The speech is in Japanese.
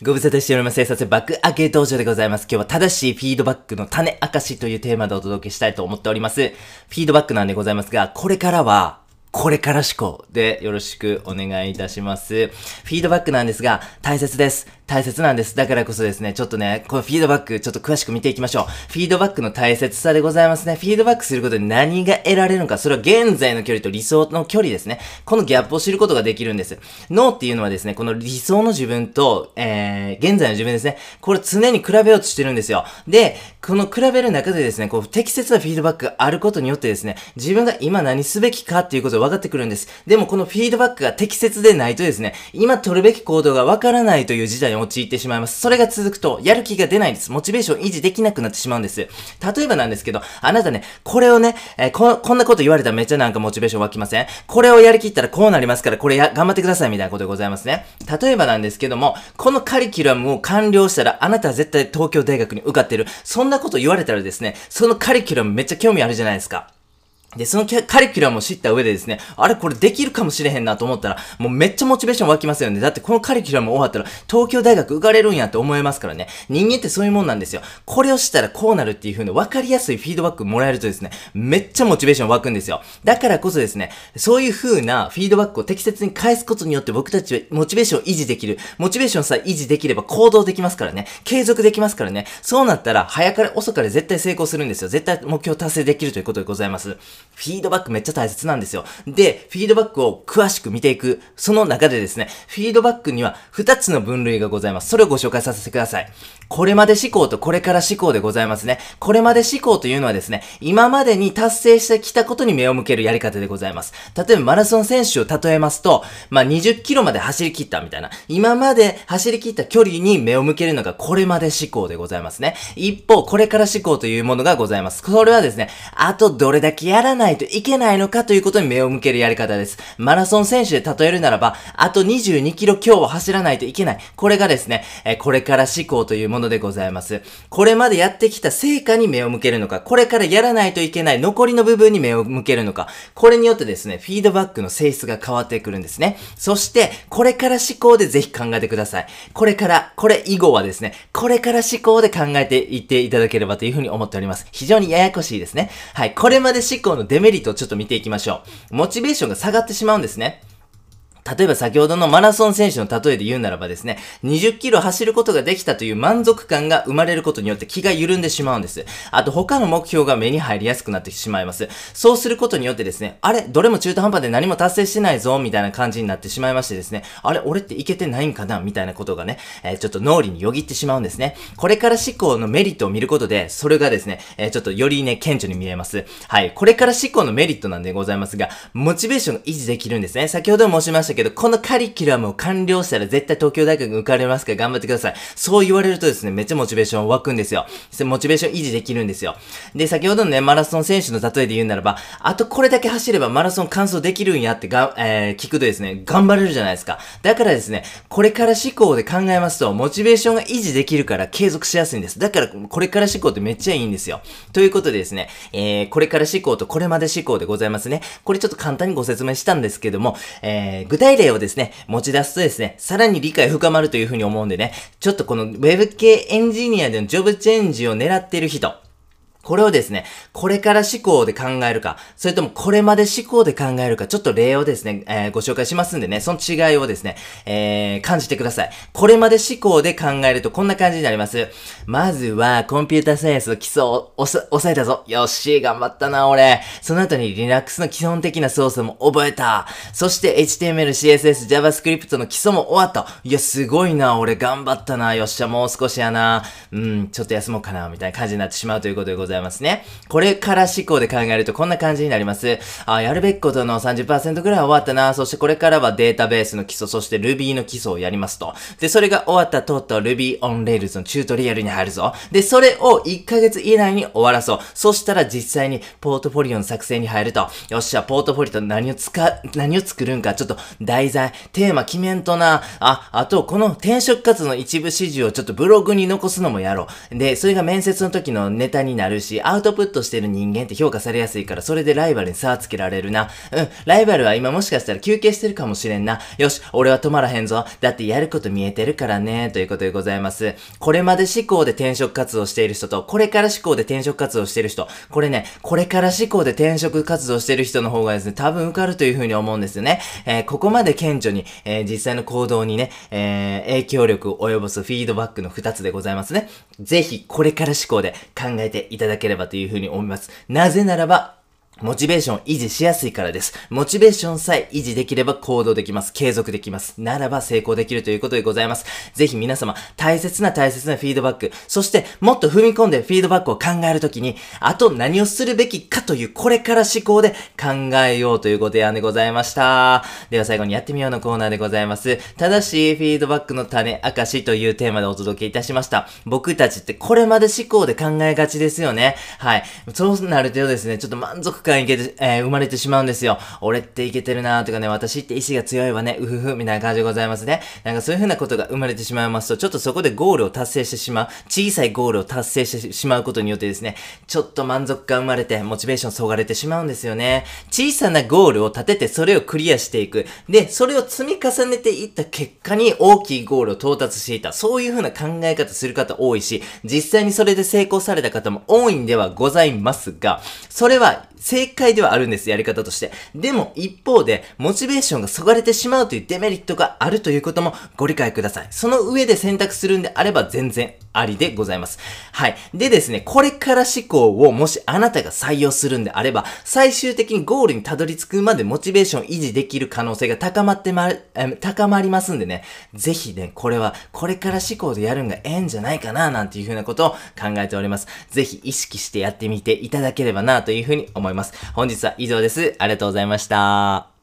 ご無沙汰しております。生活バックアゲ道場でございます。今日は正しいフィードバックの種明かしというテーマでお届けしたいと思っております。フィードバックなんでございますが、これからは、これから思考でよろしくお願いいたします。フィードバックなんですが、大切です。大切なんです。だからこそですね、ちょっとね、このフィードバック、ちょっと詳しく見ていきましょう。フィードバックの大切さでございますね。フィードバックすることで何が得られるのか、それは現在の距離と理想の距離ですね。このギャップを知ることができるんです。脳っていうのはですね、この理想の自分と、えー、現在の自分ですね。これ常に比べようとしてるんですよ。で、この比べる中でですね、こう、適切なフィードバックがあることによってですね、自分が今何すべきかっていうことが分かってくるんです。でもこのフィードバックが適切でないとですね、今取るべき行動が分からないという事態に陥ってしまいます。それが続くと、やる気が出ないです。モチベーション維持できなくなってしまうんです。例えばなんですけど、あなたね、これをね、えーこ、こんなこと言われたらめっちゃなんかモチベーション湧きません？これをやりきったらこうなりますから、これや、頑張ってくださいみたいなことでございますね。例えばなんですけども、このカリキュラムを完了したら、あなたは絶対東京大学に受かってる。そんなこと言われたらですね、そのカリキュラムめっちゃ興味あるじゃないですか。で、そのカリキュラムを知った上でですね、あれこれできるかもしれへんなと思ったら、もうめっちゃモチベーション湧きますよね。だってこのカリキュラム終わったら、東京大学受かれるんやって思えますからね。人間ってそういうもんなんですよ。これをしたらこうなるっていう風に分かりやすいフィードバックもらえるとですね、めっちゃモチベーション湧くんですよ。だからこそですね、そういう風なフィードバックを適切に返すことによって僕たちはモチベーションを維持できる。モチベーションさえ維持できれば行動できますからね。継続できますからね。そうなったら、早かれ遅かれ絶対成功するんですよ。絶対目標達成できるということでございます。フィードバックめっちゃ大切なんですよ。で、フィードバックを詳しく見ていく。その中でですね、フィードバックには2つの分類がございます。それをご紹介させてください。これまで思考とこれから思考でございますね。これまで思考というのはですね、今までに達成してきたことに目を向けるやり方でございます。例えばマラソン選手を例えますと、まあ、20キロまで走り切ったみたいな。今まで走り切った距離に目を向けるのがこれまで思考でございますね。一方、これから思考というものがございます。これはですね、あとどれだけやらないといけないのかということに目を向けるやり方です。マラソン選手で例えるならば、あと22キロ今日は走らないといけない。これがですね、えーこれから思考というものでございます。これまでやってきた成果に目を向けるのか、これからやらないといけない残りの部分に目を向けるのか、これによってですね、フィードバックの性質が変わってくるんですね。そして、これから思考でぜひ考えてください。これから、これ以後はですね、これから思考で考えていっていただければというふうに思っております。非常にややこしいですね。はい。これまで思考のデメリットをちょっと見ていきましょう。モチベーションが下がってしまうんですね。例えば先ほどのマラソン選手の例えで言うならばですね、20キロ走ることができたという満足感が生まれることによって気が緩んでしまうんです。あと他の目標が目に入りやすくなってしまいます。そうすることによってですね、あれどれも中途半端で何も達成してないぞみたいな感じになってしまいましてですね、あれ俺っていけてないんかなみたいなことがね、えーちょっと脳裏によぎってしまうんですね。これから思考のメリットを見ることで、それがですね、えーちょっとよりね、顕著に見えます。はい。これから思考のメリットなんでございますが、モチベーションが維持できるんですね。先ほど申しましたけど、このカリキュラムを完了したら絶対東京大学受かれますから頑張ってください。そう言われるとですね、めっちゃモチベーション湧くんですよ。モチベーション維持できるんですよ。で、先ほどのね、マラソン選手の例えで言うならば、あとこれだけ走ればマラソン完走できるんやってが、えー、聞くとですね、頑張れるじゃないですか。だからですね、これから思考で考えますと、モチベーションが維持できるから継続しやすいんです。だから、これから思考ってめっちゃいいんですよ。ということでですね、えー、これから思考とこれまで思考でございますね。これちょっと簡単にご説明したんですけども、えー、具体例をですね、持ち出すとですね、さらに理解深まるというふうに思うんでね、ちょっとこの Web 系エンジニアでのジョブチェンジを狙っている人、これをですね、これから思考で考えるか、それともこれまで思考で考えるか、ちょっと例をですね、えーご紹介しますんでね、その違いをですね、えー感じてください。これまで思考で考えるとこんな感じになります。まずは、コンピュータサイエンスの基礎を押さ押さえたぞ。よし、頑張ったな、俺。その後に Linux の基本的な操作も覚えた。そして HTML、CSS、JavaScript の基礎も終わった。いや、すごいな、俺頑張ったな。よっしゃ、もう少しやな。うん、ちょっと休もうかな、みたいな感じになってしまうということでございますね。これから思考で考えるとこんな感じになります。あ、やるべきことの30%ぐらいは終わったな。そしてこれからはデータベースの基礎、そして Ruby の基礎をやりますと。で、それが終わったとうとう Ruby on Rails のチュートリアルに入るぞ。で、それを1ヶ月以内に終わらそう。そしたら実際にポートフォリオの作成に入ると。よっしゃ、ポートフォリオと何を使う、何を作るんか、ちょっと題材、テーマ決めんとな。あ、あと、この転職活動の一部始終をちょっとブログに残すのもやろう。で、それが面接の時のネタになるるし、アウトプットしてる人間って評価されやすいから、それでライバルに差をつけられるな。うん、ライバルは今もしかしたら休憩してるかもしれんな。よし、俺は止まらへんぞ。だってやること見えてるからね。ということでございます。これまで思考で転職活動している人と、これから思考で転職活動している人。これね、これから思考で転職活動している人の方がですね、多分受かるというふうに思うんですよね。えー、ここまで顕著に、えー、実際の行動にね、えー、影響力を及ぼすフィードバックの2つでございますね。ぜひ、これから思考で考えていただだければというふうに思います。なぜならば、モチベーション維持しやすいからです。モチベーションさえ維持できれば行動できます。継続できます。ならば成功できるということでございます。ぜひ皆様、大切な大切なフィードバック、そしてもっと踏み込んでフィードバックを考えるときに、あと何をするべきかというこれから思考で考えようというご提案でございました。では最後にやってみようのコーナーでございます。正しいフィードバックの種明かしというテーマでお届けいたしました。僕たちってこれまで思考で考えがちですよね。はい。そうなるとですね、ちょっと満足感いけて、えー、生まれてしまうんですよ。俺っていけてるなーとかね、私って意志が強いわね、うふふ、みたいな感じでございますね。なんかそういう風なことが生まれてしまいますと、ちょっとそこでゴールを達成してしまう、小さいゴールを達成してしまうことによってですね、ちょっと満足感生まれて、モチベーションそがれてしまうんですよね。小さなゴールを立てて、それをクリアしていく。で、それを積み重ねていった結果に大きいゴールを到達していた。そういう風な考え方する方多いし、実際にそれで成功された方も多いんではございますが、それは正解ではあるんです、やり方として。でも、一方で、モチベーションがそがれてしまうというデメリットがあるということもご理解ください。その上で選択するんであれば全然ありでございます。はい。でですね、これから思考をもしあなたが採用するんであれば、最終的にゴールにたどり着くまでモチベーション維持できる可能性が高まってま、高まりますんでね、ぜひね、これは、これから思考でやるんがええんじゃないかな、なんていうふうなことを考えております。ぜひ意識してやってみていただければな、というふうに思います。本日は以上です。ありがとうございました。